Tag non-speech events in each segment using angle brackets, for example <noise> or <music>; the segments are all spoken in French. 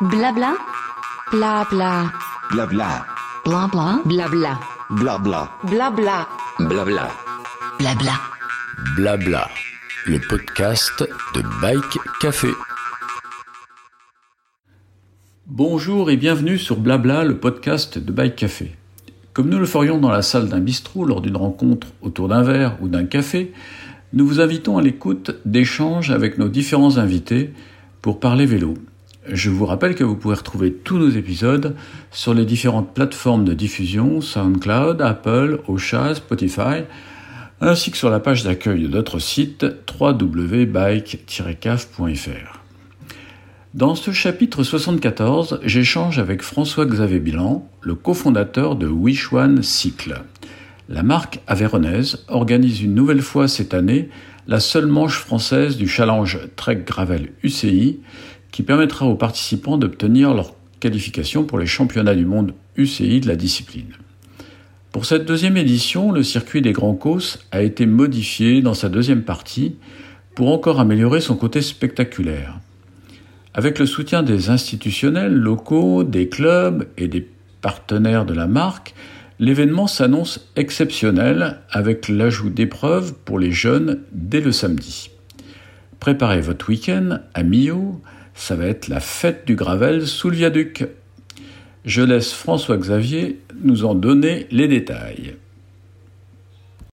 Blabla. Blabla. Blabla. Blabla. Blabla. Blabla. Blabla. Blabla. Blabla. Blabla. Le podcast de Bike Café. Bonjour et bienvenue sur Blabla, le podcast de Bike Café. Comme nous le ferions dans la salle d'un bistrot lors d'une rencontre autour d'un verre ou d'un café, nous vous invitons à l'écoute d'échanges avec nos différents invités pour parler vélo. Je vous rappelle que vous pouvez retrouver tous nos épisodes sur les différentes plateformes de diffusion SoundCloud, Apple, Ocha, Spotify, ainsi que sur la page d'accueil de notre site www.bike-caf.fr. Dans ce chapitre 74, j'échange avec François-Xavier Bilan, le cofondateur de Wishwan Cycle. La marque avéronaise organise une nouvelle fois cette année la seule manche française du challenge Trek Gravel UCI qui permettra aux participants d'obtenir leur qualification pour les championnats du monde UCI de la discipline. Pour cette deuxième édition, le circuit des Grands Causses a été modifié dans sa deuxième partie pour encore améliorer son côté spectaculaire. Avec le soutien des institutionnels locaux, des clubs et des partenaires de la marque, l'événement s'annonce exceptionnel avec l'ajout d'épreuves pour les jeunes dès le samedi. Préparez votre week-end à Millau, ça va être la fête du Gravel sous le viaduc. Je laisse François-Xavier nous en donner les détails.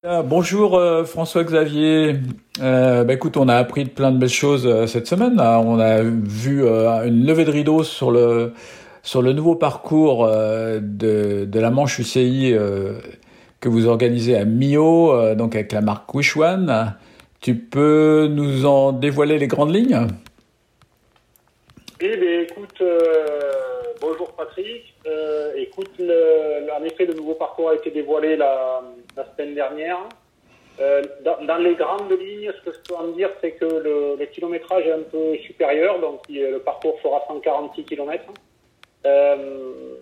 Ah, bonjour euh, François-Xavier. Euh, bah, écoute, on a appris plein de belles choses euh, cette semaine. On a vu euh, une levée de rideau sur le sur le nouveau parcours de, de la Manche UCI que vous organisez à Millau, donc avec la marque Wishwan. Tu peux nous en dévoiler les grandes lignes? Eh bien, écoute, bonjour Patrick. écoute, le, en effet, le nouveau parcours a été dévoilé la, la semaine dernière. Euh, dans, dans, les grandes lignes, ce que je peux en dire, c'est que le, le, kilométrage est un peu supérieur, donc le parcours fera 146 km. Euh,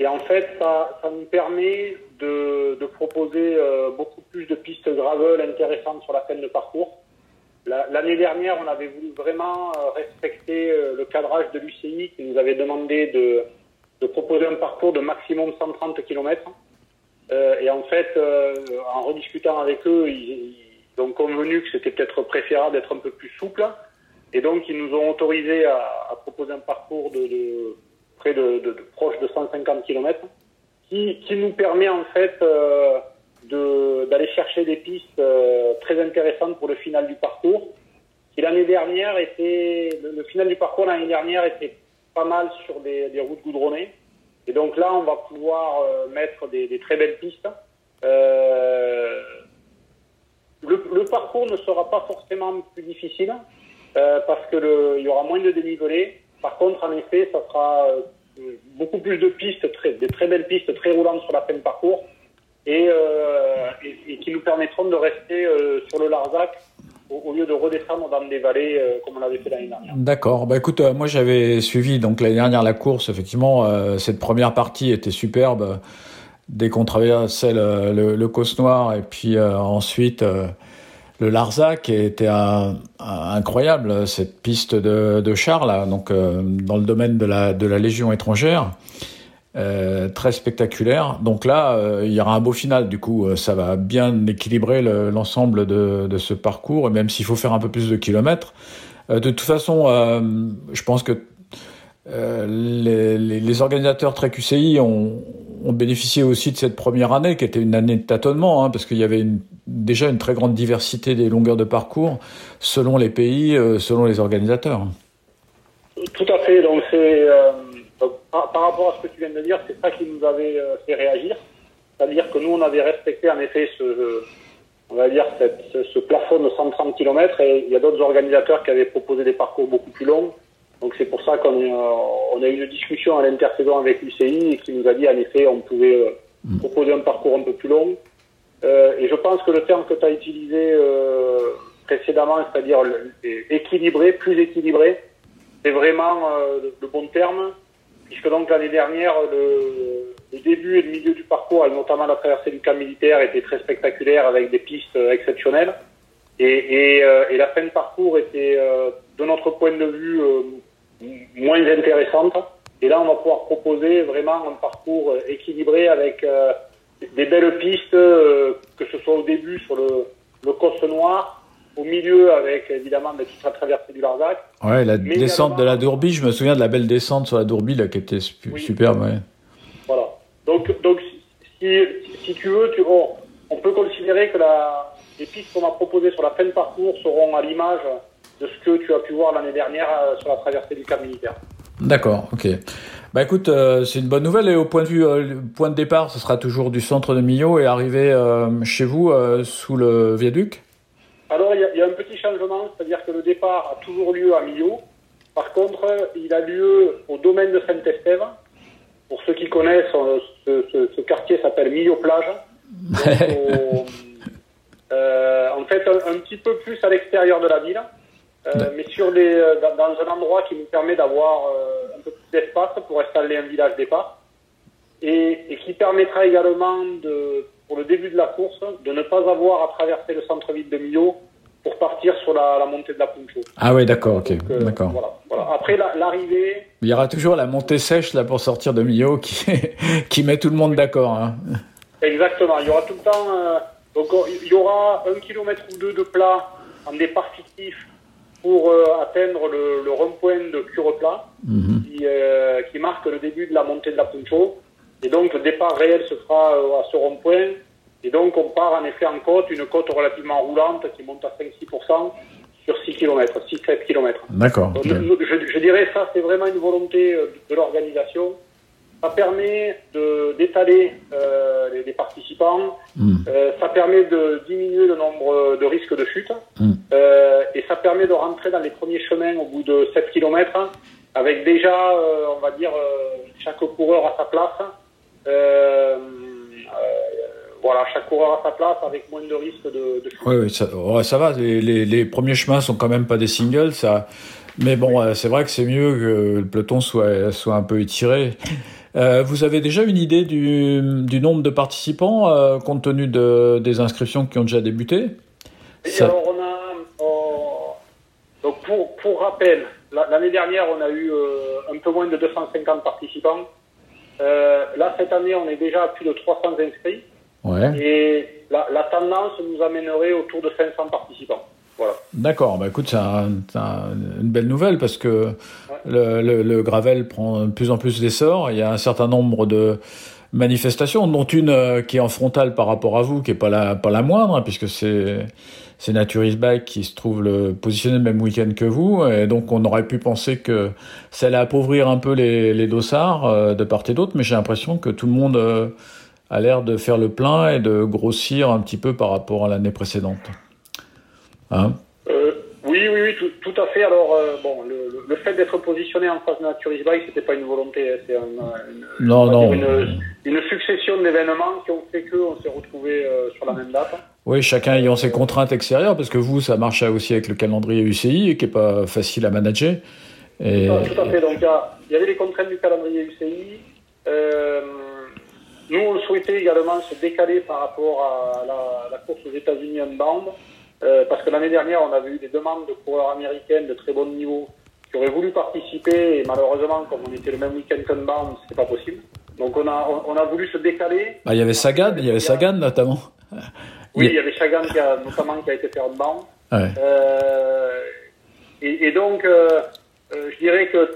et en fait, ça, ça nous permet de, de proposer euh, beaucoup plus de pistes gravel intéressantes sur la fin de parcours. L'année dernière, on avait voulu vraiment euh, respecter euh, le cadrage de l'UCI qui nous avait demandé de, proposer un parcours de maximum 130 km. Euh, et en fait, en rediscutant avec eux, ils, ont convenu que c'était peut-être préférable d'être un peu plus souple. Et donc, ils nous ont autorisé à, proposer un parcours de, près de, proche de 150 km, qui, nous permet en fait d'aller chercher des pistes euh, très intéressantes pour le final du parcours. Qui l'année dernière était, le, final du parcours l'année dernière était pas mal sur des, routes goudronnées. Et donc là, on va pouvoir euh, mettre des, très belles pistes. Euh, le, parcours ne sera pas forcément plus difficile parce que il y aura moins de dénivelé. Par contre, en effet, ça sera beaucoup plus de pistes, des très belles pistes, très roulantes sur la fin de parcours et, euh, et, qui nous permettront de rester euh, sur le Larzac au, lieu de redescendre dans des vallées euh, comme on l'avait fait l'année dernière. D'accord. Bah écoute, moi j'avais suivi donc l'année dernière la course. Effectivement, cette première partie était superbe. Dès qu'on traversait le, le, Causse Noir et puis ensuite le Larzac était incroyable cette piste de, de Charles, donc dans le domaine de la Légion étrangère. Euh, très spectaculaire. Donc là, euh, il y aura un beau final. Du coup, euh, ça va bien équilibrer l'ensemble le, de, ce parcours, même s'il faut faire un peu plus de kilomètres. de toute façon, je pense que les, organisateurs Trek UCI ont, bénéficié aussi de cette première année, qui était une année de tâtonnement, hein, parce qu'il y avait déjà une très grande diversité des longueurs de parcours selon les pays, selon les organisateurs. Tout à fait. Donc c'est par, par, rapport à ce que tu viens de dire, c'est ça qui nous avait euh, fait réagir. C'est-à-dire que nous, on avait respecté en effet ce, on va dire, cette, ce, ce, plafond de 130 km et il y a d'autres organisateurs qui avaient proposé des parcours beaucoup plus longs. Donc c'est pour ça qu'on euh, on a eu une discussion à l'intersaison avec l'UCI et qui nous a dit en effet on pouvait euh, mmh. proposer un parcours un peu plus long. Euh, et je pense que le terme que tu as utilisé euh, précédemment, c'est-à-dire équilibré, plus équilibré, c'est vraiment le, le bon terme puisque donc l'année dernière, le, le, début et le milieu du parcours, et notamment la traversée du camp militaire, était très spectaculaire avec des pistes exceptionnelles. Et, et, euh, et la fin de parcours était, euh, de notre point de vue, euh, moins intéressantes. Et là, on va pouvoir proposer vraiment un parcours euh, équilibré avec euh, des belles pistes, euh, que ce soit au début sur le, le Coste Noir, au milieu avec évidemment des petites traversées du Larzac. Ouais, la Mais descente de la Dourbie, je me souviens de la belle descente sur la Dourbie là, qui était Oui. superbe. Ouais. Voilà. Donc, donc si, si tu veux, tu, on, on peut considérer que la, les pistes qu'on a proposées sur la fin de parcours seront à l'image de ce que tu as pu voir l'année dernière euh, sur la traversée du camp militaire. D'accord, ok. Bah écoute, euh, c'est une bonne nouvelle et au point de vue euh, point de départ, ce sera toujours du centre de Millau et arriver euh, chez vous sous le viaduc? Alors, il y, a, il y a un petit changement, c'est-à-dire que le départ a toujours lieu à Millau. Par contre, il a lieu au domaine de Saint-Estève. Pour ceux qui connaissent, euh, ce, ce- ce quartier s'appelle Millau-Plage. <laughs> Euh, en fait, un, un petit peu plus à l'extérieur de la ville, euh, mais sur les, euh, dans, dans un endroit qui nous permet d'avoir euh, un peu plus d'espace pour installer un village départ et, et qui permettra également, de, pour le début de la course, de ne pas avoir à traverser le centre-ville de Millau pour partir sur la, la montée de la Puncho. Ah ouais, d'accord, ok, euh, d'accord. Voilà, voilà. Après, la- l'arrivée, Il y aura toujours la montée sèche là pour sortir de Millau qui, <laughs> qui met tout le monde d'accord. Hein. Exactement. Il y aura tout le temps. euh, donc, on- il y aura un kilomètre ou deux de plat en départ fictif pour euh, atteindre le, le rond-point de Cureplat, Mhm. qui, euh, qui marque le début de la montée de la Puncho. Et donc, le départ réel se fera euh, à ce rond-point. Et donc, on part en effet en côte, une côte relativement roulante qui monte à 5-6% sur 6 km, 6-7 km. D'accord. Je, je- je dirais ça, c'est vraiment une volonté euh, de l'organisation. Ça permet d'étaler euh, les, les participants. Euh, ça permet de diminuer le nombre de risques de chute. Mm. Euh, et ça permet de rentrer dans les premiers chemins au bout de 7 km avec déjà, on va dire, chaque coureur à sa place. Euh, euh, voilà, chaque coureur à sa place avec moins de risques de. Oui, oui, ça, ouais, ça va. Les, les, les premiers chemins sont quand même pas des singles, ça. Mais bon, euh, c'est vrai que c'est mieux que le peloton soit, soit un peu étiré. Euh, vous avez déjà une idée du, du nombre de participants euh, compte tenu de, des inscriptions qui ont déjà débuté? Et Ça- alors, on a. on- donc, pour, pour rappel, la- l'année dernière, on a eu euh, un peu moins de 250 participants. Euh, là, cette année, on est déjà à plus de 300 inscrits. Ouais. Et la, la tendance nous amènerait autour de 500 participants. Voilà. D'accord, bah écoute, c'est un- c'est un- une belle nouvelle parce que le, le, le gravel prend de plus en plus d'essor. Il y a un certain nombre de manifestations, dont une euh, qui est en frontale par rapport à vous, qui est pas la, pas la moindre, hein, puisque c'est c'est Naturist Bike qui se trouve le, positionné le même week-end que vous. Et donc on aurait pu penser que ça allait appauvrir un peu les, les dossards euh, de part et d'autre, mais j'ai l'impression que tout le monde euh, a l'air de faire le plein et de grossir un petit peu par rapport à l'année précédente. Hein? Euh, oui, oui, oui, tout, tout à fait. Alors, bon, le, fait d'être positionné en face de Naturist Bike, c'était pas une volonté, c'est un- une, Non, non. une, une succession d'événements qui ont fait qu'on s'est retrouvés euh, sur la même date. Oui, chacun ayant ses contraintes extérieures, parce que vous, ça marche aussi avec le calendrier UCI, qui est pas facile à manager. Et... Tout à- Tout à fait. Donc, il y avait les contraintes du calendrier UCI. Euh, nous, on souhaitait également se décaler par rapport à la, la course aux États-Unis Unbound, euh, parce que l'année dernière, on avait eu des demandes de coureurs américains de très bon niveau qui auraient voulu participer, et malheureusement, comme on était le même week-end qu'Unbound, c'était pas possible. Donc, on a, on, on a voulu se décaler. Bah, il y avait Sagan, il y avait Sagan notamment. <laughs> Oui, il y avait Chagan qui a, notamment qui a été. Ouais. Euh, et, et donc, euh, euh, je dirais que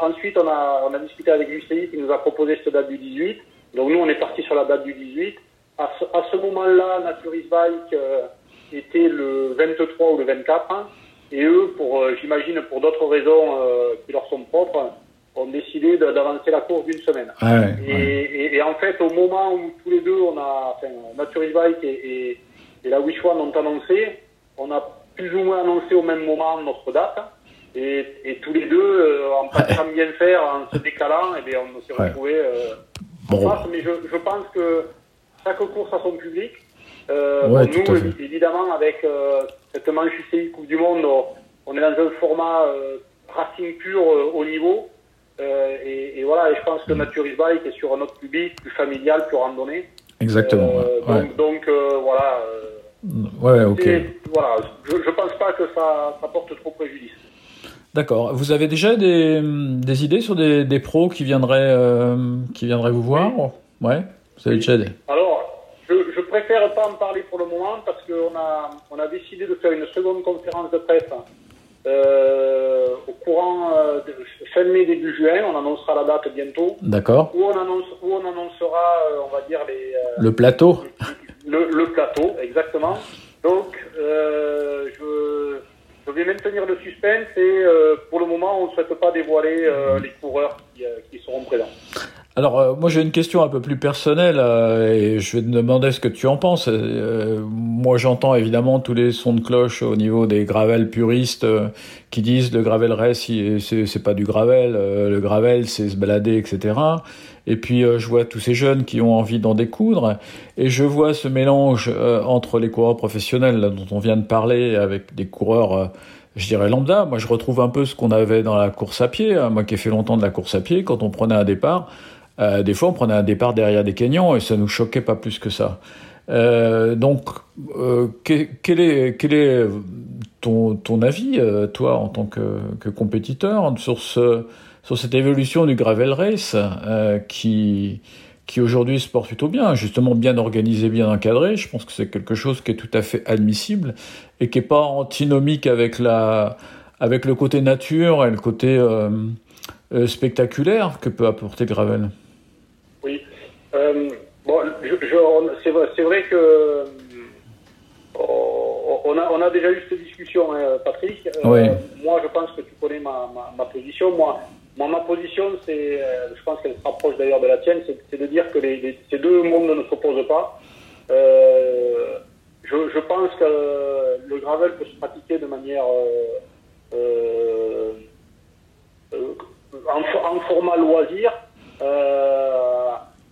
ensuite, on a, on a discuté avec l'UCI qui nous a proposé cette date du 18. Donc nous, on est parti sur la date du 18. À ce, à ce moment-là, Naturist Bike euh, était le 23 ou le 24. hein. et eux, pour, j'imagine, pour d'autres raisons qui leur sont propres, ont décidé d'avancer la course d'une semaine. Ouais, ouais, Et, ouais. et- et en fait, au moment où tous les deux, on a, enfin, Naturist Bike et, la Wish One ont annoncé, on a plus ou moins annoncé au même moment notre date. Et, tous les deux, euh, en pensant bien faire, en se décalant, et bien, on s'est Ouais. retrouvés euh, Bon. en face. Mais je, je pense que chaque course a son public. Euh, Ouais, nous, évidemment, avec cette manche UCI Coupe du Monde, on, est dans un format racing pur haut niveau. Euh, et, et voilà, et je pense que Naturist Bike est sur un autre public, plus familial, plus randonnée. Exactement. Euh, ouais. donc, donc euh, voilà. Ouais, ok. voilà, je, je pense pas que ça, ça porte trop préjudice. D'accord. Vous avez déjà des, des idées sur des, des pros qui viendraient, qui viendraient vous voir Ouais, vous avez déjà des. Alors, je, je préfère pas en parler pour le moment parce qu'on a, on a décidé de faire une seconde conférence de presse euh, au courant euh, de fin mai, début juin. On annoncera la date bientôt. D'accord. Où on, annonce, où on annoncera, euh, on va dire, les, Le plateau le, le plateau, exactement. Donc, je, je vais maintenir le suspense et pour le moment, on ne souhaite pas dévoiler les coureurs qui, qui seront présents. Alors, euh, moi, j'ai une question un peu plus personnelle euh, et je vais te demander ce que tu en penses. Euh, moi, j'entends évidemment tous les sons de cloche au niveau des gravels puristes qui disent le gravel race, c'est pas du gravel, le gravel, c'est se balader, etc. Et puis, je vois tous ces jeunes qui ont envie d'en découdre et je vois ce mélange entre les coureurs professionnels dont on vient de parler avec des coureurs. je dirais lambda. Moi, je retrouve un peu ce qu'on avait dans la course à pied. hein. Moi qui ai fait longtemps de la course à pied, quand on prenait un départ, euh, des fois, on prenait un départ derrière des canyons et ça nous choquait pas plus que ça. Euh, donc, euh, que- quel est, ton, avis, toi, en tant que, compétiteur, sur, ce, sur cette évolution du gravel race qui, aujourd'hui se porte plutôt bien, justement bien organisé, bien encadré? Je pense que c'est quelque chose qui est tout à fait admissible et qui est pas antinomique avec le côté nature et le côté spectaculaire que peut apporter gravel. Euh, bon, je, je- on- c'est vrai, que euh, on a, on a déjà eu cette discussion, hein, Patrick. Euh, Oui. Moi, je pense que tu connais ma, ma, ma position. Moi, moi, ma position, c'est, euh, je pense qu'elle se rapproche d'ailleurs de la tienne, c'est, de dire que les, les- ces deux mondes ne s'opposent pas. Je, je pense que le gravel peut se pratiquer de manière en, en format loisir, euh,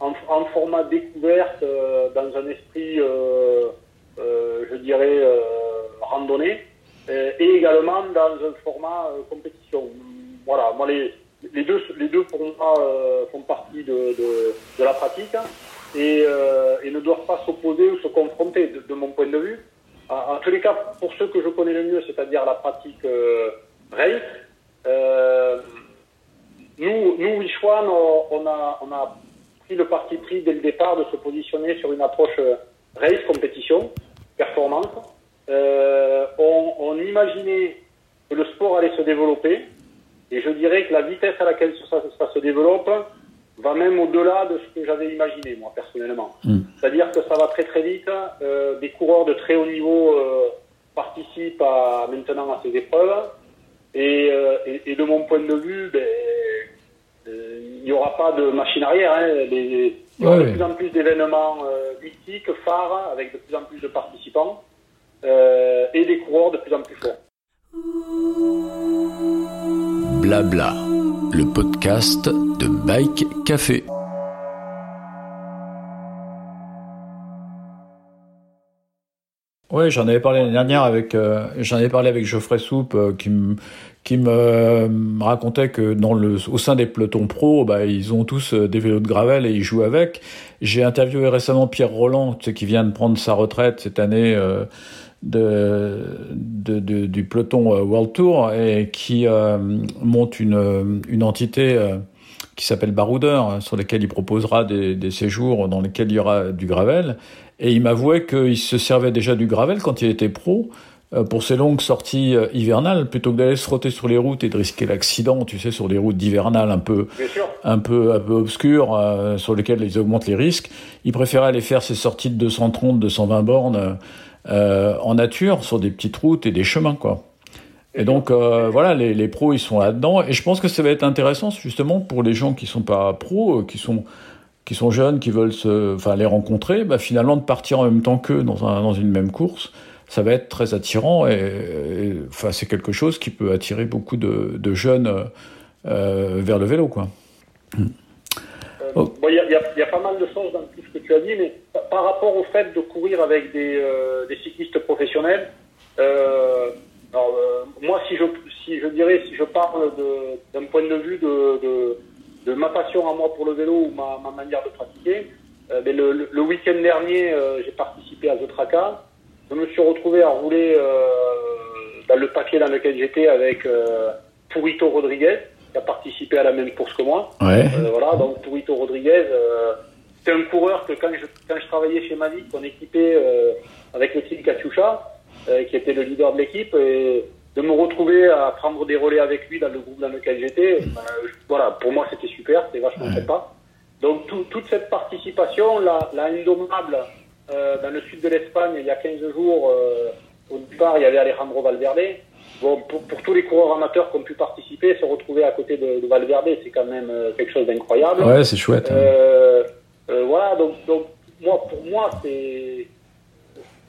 en, format découverte, euh, dans un esprit, euh, euh, je dirais, randonnée, et également dans un format compétition. Voilà, moi les, les deux, les deux pour font partie de, de, la pratique et, et ne doivent pas s'opposer ou se confronter de, mon point de vue. En, tous les cas, pour ceux que je connais le mieux, c'est-à-dire la pratique race, nous, nous, Wichwan, on a pris le parti pris dès le départ de se positionner sur une approche euh, race, compétition, performance. Euh, on, on imaginait que le sport allait se développer, et je dirais que la vitesse à laquelle ça, ça se développe va même au-delà de ce que j'avais imaginé, moi, personnellement. Mm. C'est-à-dire que ça va très très vite, euh, des coureurs de très haut niveau euh, participent à, maintenant à ces épreuves, et, et, et de mon point de vue, ben, il n'y aura pas de machine arrière. Hein, les- il y aura Ouais, de plus en plus d'événements euh, mythiques, phares, avec de plus en plus de participants, euh, et des coureurs de plus en plus forts. Blabla, le podcast de Bike Café. Oui, j'en avais parlé l'année dernière avec euh, j'en avais parlé avec Geoffrey Soupe euh, qui me qui me racontait que dans le au sein des pelotons pro, bah ils ont tous euh, des vélos de gravel et ils jouent avec. J'ai interviewé récemment Pierre Roland, tu sais, qui vient de prendre sa retraite cette année euh, de, de, de- du peloton euh, World Tour et qui monte une une entité qui s'appelle Baroudeur, euh, sur lesquels il proposera des, des séjours dans lesquels il y aura du gravel. Et il m'avouait qu'il se servait déjà du gravel quand il était pro euh, pour ses longues sorties euh, hivernales, plutôt que d'aller se frotter sur les routes et de risquer l'accident, tu sais, sur des routes d'hivernales un peu, un peu, un peu obscures, euh, sur lesquelles ils augmentent les risques. Il préférait aller faire ses sorties de 230, 220 bornes euh, en nature, sur des petites routes et des chemins, quoi. Et donc euh, voilà, les, les pros ils sont là-dedans, et je pense que ça va être intéressant justement pour les gens qui sont pas pros, euh, qui sont qui sont jeunes, qui veulent se, enfin les rencontrer, bah, finalement de partir en même temps qu'eux dans un, dans une même course, ça va être très attirant et, et, enfin c'est quelque chose qui peut attirer beaucoup de, de jeunes euh, vers le vélo quoi. Euh, Oh. bon, Il y, a, y y pas mal de choses dans tout ce que tu as dit, mais pa- par rapport au fait de courir avec des, euh, des cyclistes professionnels, euh, alors, euh, moi, si je, si je dirais, si je parle d'un point de vue de, de, de ma passion à moi pour le vélo ou ma, ma manière de pratiquer, euh, ben, le, le- le week-end dernier, euh, j'ai participé à The Traca. Je me suis retrouvé à rouler euh, dans le paquet dans lequel j'étais avec, euh, Purito Rodriguez, qui a participé à la même course que moi. Ouais. Euh, voilà, donc Purito Rodriguez, euh, c'est un coureur que quand je, quand je travaillais chez Mavic, on équipait euh, avec le team Katyusha, qui était le leader de l'équipe, et de me retrouver à prendre des relais avec lui dans le groupe dans lequel j'étais, je- voilà, pour moi c'était super, c'était vachement sympa. Donc tout- toute cette participation, la, la Indomable, euh, dans le sud de l'Espagne, il y a 15 jours, euh, au départ, il y avait Alejandro Valverde. Bon, pour, pour tous les coureurs amateurs qui ont pu participer, se retrouver à côté de, de Valverde, c'est quand même euh, quelque chose d'incroyable. Ouais, c'est chouette. hein. Euh, euh, voilà, donc, donc moi, pour moi, c'est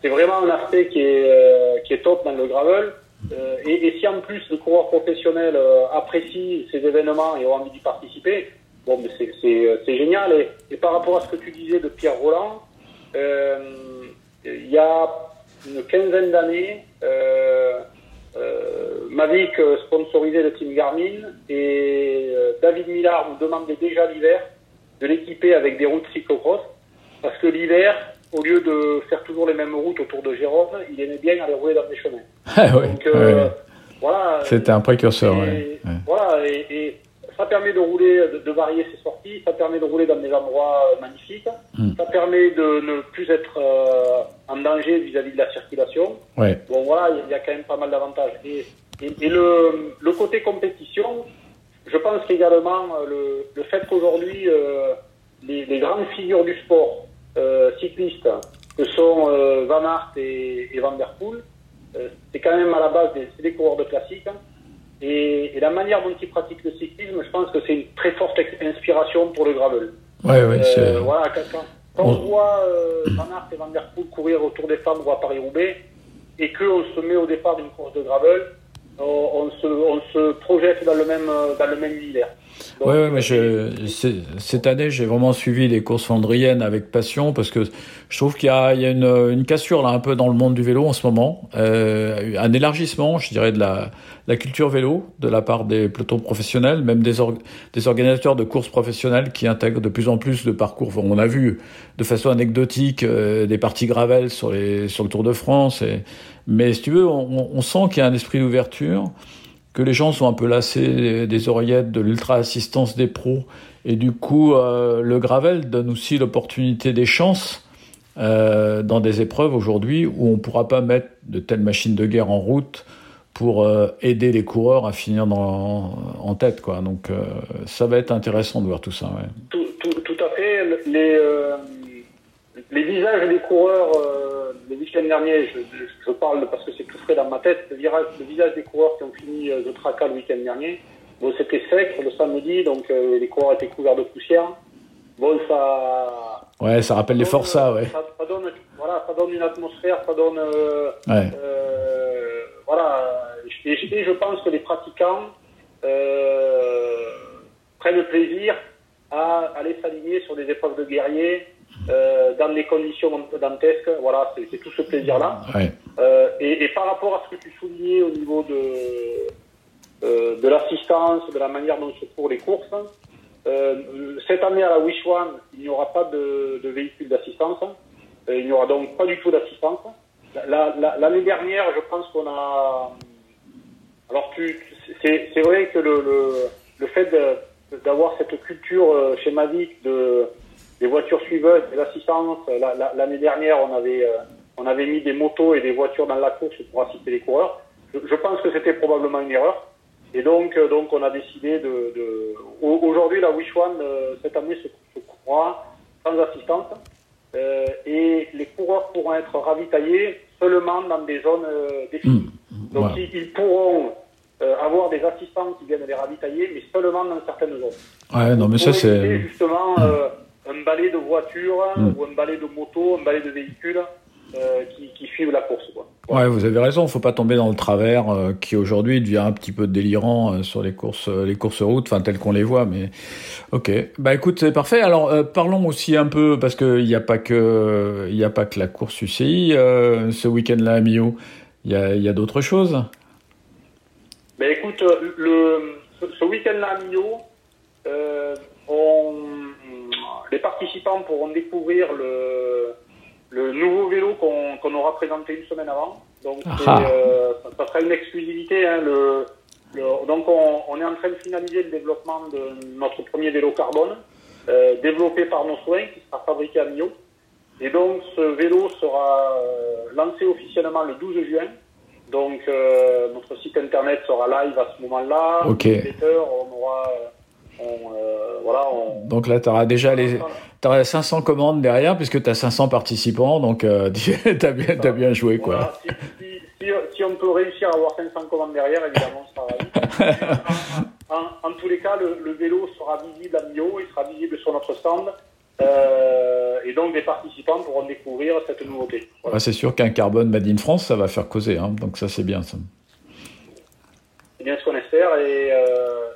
c'est vraiment un aspect qui est, euh, qui est top dans le gravel. Euh, et, et si en plus le coureur professionnel euh, apprécie ces événements et a envie d'y participer, bon, mais c'est- c'est euh, génial. Et, et par rapport à ce que tu disais de Pierre Roland, euh, il y a une quinzaine d'années, Mavic sponsorisait le team Garmin et David Millard nous demandait déjà l'hiver de l'équiper avec des routes cyclocross parce que l'hiver, au lieu de faire toujours les mêmes routes autour de Jérôme, il aimait bien aller rouler dans des chemins. <laughs> Ah ouais, Donc ouais, euh, ouais. voilà. C'était un précurseur. Et, ouais. Ouais. Voilà, et, et ça permet de rouler, de, de varier ses sorties, ça permet de rouler dans des endroits euh, magnifiques, Mm. ça permet de ne plus être euh, en danger vis-à-vis de la circulation. Ouais. Bon voilà, il y a quand même pas mal d'avantages. Et, et, et le, le côté compétition, je pense qu'également euh, le, le fait qu'aujourd'hui euh, les, les grandes figures du sport cyclistes, que sont euh, Van Aert et, et Van Der Poel, euh, c'est quand même à la base des, des coureurs de classique. hein. Et, et la manière dont ils pratiquent le cyclisme, je pense que c'est une très forte inspiration pour le gravel. Ouais, ouais, c'est- Euh, voilà, quand, on On- voit euh, Van Aert et Van Der Poel courir autour des femmes ou à Paris-Roubaix, et qu'on se met au départ d'une course de gravel, on, on se, on se projette dans le même, euh, dans le même univers. Donc, Ouais, mais je, cette année, j'ai vraiment suivi les courses flandriennes avec passion parce que je trouve qu'il y a, il y a une, une cassure là un peu dans le monde du vélo en ce moment, euh, un élargissement, je dirais, de la, la culture vélo de la part des pelotons professionnels, même des, des organisateurs de courses professionnelles qui intègrent de plus en plus de parcours. On a vu de façon anecdotique euh, des parties gravel sur, les, sur le Tour de France, et, mais si tu veux, on, on sent qu'il y a un esprit d'ouverture que les gens sont un peu lassés des- oreillettes, de l'ultra-assistance des pros. Et du coup, euh, le gravel donne aussi l'opportunité des chances euh, dans des épreuves aujourd'hui où on ne pourra pas mettre de telles machines de guerre en route pour euh, aider les coureurs à finir en tête. Quoi. Donc ça va être intéressant de voir tout ça. Tout, à fait. Le- Les, les visages des coureurs, le week-end dernier, je parle parce que c'est dans ma tête, le, virage, le visage des coureurs qui ont fini euh, de Traca le week-end dernier, bon, c'était sec le samedi, donc euh, les coureurs étaient couverts de poussière. Bon, ça, Ouais, ça rappelle les donne, Forçats, ouais. Ça, ça donne, voilà, ça donne une atmosphère, ça donne, euh, ouais. euh, voilà. Et, et je pense que les pratiquants euh, prennent le plaisir à aller s'aligner sur des épreuves de guerriers euh, dans des conditions un peu dantesques. Voilà, c'est tout ce plaisir-là. Ouais. Euh, et, et par rapport à ce que tu soulignais au niveau de, euh, de l'assistance, de la manière dont se courent les courses, cette année à la Wish One, il n'y aura pas de, de véhicule d'assistance. Il n'y aura donc pas du tout d'assistance. La- la- L'année dernière, je pense qu'on a. Alors, c'est vrai que le, le, le fait d'avoir cette culture chez Mavic de des voitures suiveuses, des assistances. la- la- L'année dernière, on avait euh, on avait mis des motos et des voitures dans la course pour assister les coureurs. Je, je pense que c'était probablement une erreur. Et donc, euh, donc on a décidé de. de... au- Aujourd'hui, la Wish One, euh, cette année, se, se courra sans assistance. Euh, et les coureurs pourront être ravitaillés seulement dans des zones euh, définies. Donc, Voilà. ils, ils pourront euh, avoir des assistants qui viennent les ravitailler, mais seulement dans certaines zones. Ouais, non, mais ça, c'est. justement euh, un balai de voitures Mm. ou un balai de motos, un balai de véhicules euh, qui, qui suivent la course. Quoi. Ouais, vous avez raison, faut pas tomber dans le travers euh, qui aujourd'hui devient un petit peu délirant euh, sur les courses, les courses routes, enfin telles qu'on les voit. Mais ok, bah écoute, c'est parfait. Alors parlons aussi un peu parce que il n'y a pas que il a pas que la course UCI ce week-end-là à Millau. Il y a, il y a d'autres choses? Ben écoute, le, ce, week-end-là à Millau, on, les participants pourront découvrir le, le nouveau vélo qu'on qu'on aura présenté une semaine avant. Donc c'est, Ah. euh, ça, sera une exclusivité. Hein, le, Le- donc on, on est en train de finaliser le développement de notre premier vélo carbone, euh, développé par nos soins, qui sera fabriqué à Millau. Et donc ce vélo sera euh, lancé officiellement le 12 juin. Donc euh, notre site internet sera live à ce moment-là. Ok. On aura, euh, on, euh, voilà, on, Donc là, tu auras déjà les, t'auras 500 commandes derrière, puisque tu as 500 participants, donc euh, <laughs> tu as bien, joué, quoi. Voilà, si, si- si- si on peut réussir à avoir 500 commandes derrière, évidemment, on sera <laughs> en, en- en tous les cas, le, le vélo sera visible à Millau, il sera visible sur notre stand. euh, et donc, les participants pourront découvrir cette nouveauté. Voilà. Ouais, c'est sûr qu'un carbone made in France, ça va faire causer, hein, donc ça c'est bien ça. C'est bien ce qu'on espère et euh,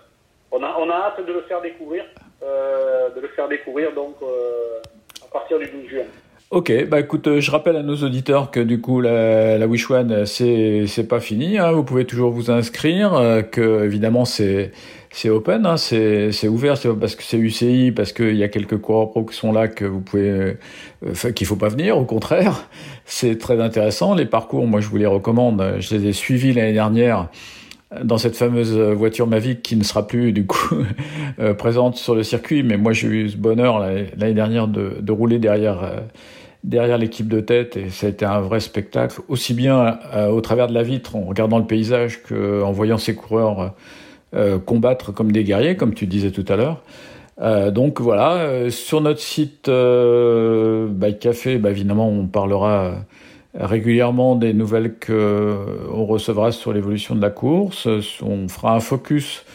hâte de le faire découvrir. euh, de le faire découvrir donc euh, à partir du 12 juin. Ok, bah écoute, euh, je rappelle à nos auditeurs que du coup la, la Wish One c'est c'est pas fini, hein, vous pouvez toujours vous inscrire, que évidemment c'est c'est open, hein, c'est c'est ouvert, c'est parce que c'est UCI, parce qu'il y a quelques coureurs pro qui sont là que vous pouvez, qu'il faut pas venir, au contraire, c'est très intéressant. Les parcours, moi je vous les recommande, je les ai suivis l'année dernière dans cette fameuse voiture Mavic qui ne sera plus du coup <laughs> euh, présente sur le circuit, mais moi j'ai eu ce bonheur l'année dernière de, rouler derrière euh, derrière l'équipe de tête. Et ça a été un vrai spectacle, aussi bien euh, au travers de la vitre en regardant le paysage qu'en voyant ces coureurs euh, combattre comme des guerriers, comme tu disais tout à l'heure. Euh, donc voilà, euh, sur notre site euh, Bike Café, bah, évidemment on parlera euh, régulièrement des nouvelles que on recevra sur l'évolution de la course. On fera un focus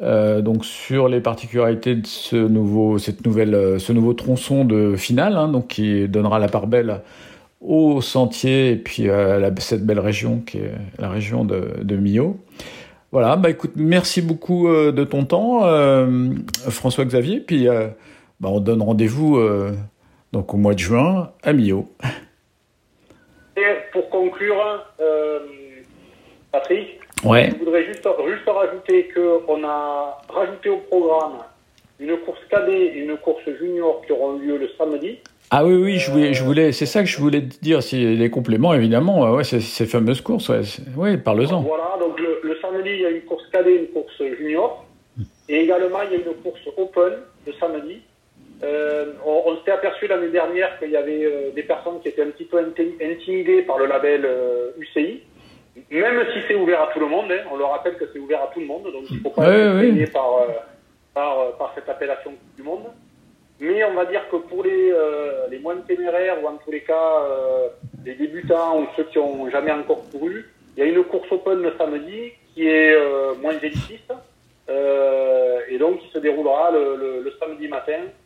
euh, donc sur les particularités de ce nouveau, cette nouvelle, euh, ce nouveau tronçon de finale, hein, donc qui donnera la part belle au sentier et puis à cette belle région qui est la région de, de Millau. Voilà, bah écoute, merci beaucoup euh, de ton temps, euh, François Xavier. Puis euh, bah, on donne rendez-vous euh, donc au mois de juin à Millau. Conclure, euh, Patrick, Ouais. Je voudrais juste, juste rajouter qu'on a rajouté au programme une course cadet et une course junior qui auront lieu le samedi. Ah oui, oui, je voulais, je voulais, c'est ça que je voulais te dire, si les compléments, évidemment, euh, ouais, ces, ces fameuses courses, ouais, ouais, parle-en. Voilà, donc le, le samedi, il y a une course cadet et une course junior. Et également, il y a une course open le samedi. Euh, on on s'était aperçu l'année dernière qu'il y avait euh, des personnes qui étaient un petit peu inti- intimidées par le label euh, UCI. Même si c'est ouvert à tout le monde, hein, on le rappelle que c'est ouvert à tout le monde, donc il ne faut pas être gêné par, euh, par, euh, par cette appellation du monde. Mais on va dire que pour les, euh, les moins téméraires, ou en tous les cas euh, les débutants ou ceux qui ont jamais encore couru, il y a une course open le samedi qui est euh, moins élitiste, euh, et donc qui se déroulera le, le- le samedi matin, euh,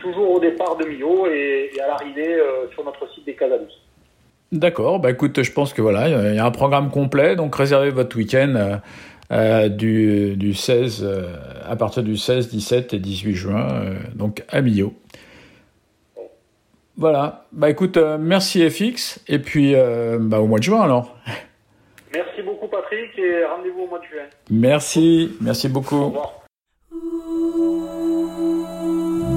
toujours au départ de Millau et, et à l'arrivée euh, sur notre site des Casalus. D'accord, bah écoute, je pense que voilà, il y a un programme complet, donc réservez votre week-end euh, euh, du, du 16, euh, à partir du 16, 17 et 18 juin, euh, donc à Millau. Voilà, bah écoute, merci FX, et puis bah, au mois de juin alors. Merci beaucoup Patrick et rendez-vous au mois de juin. Merci, merci Au beaucoup. revoir.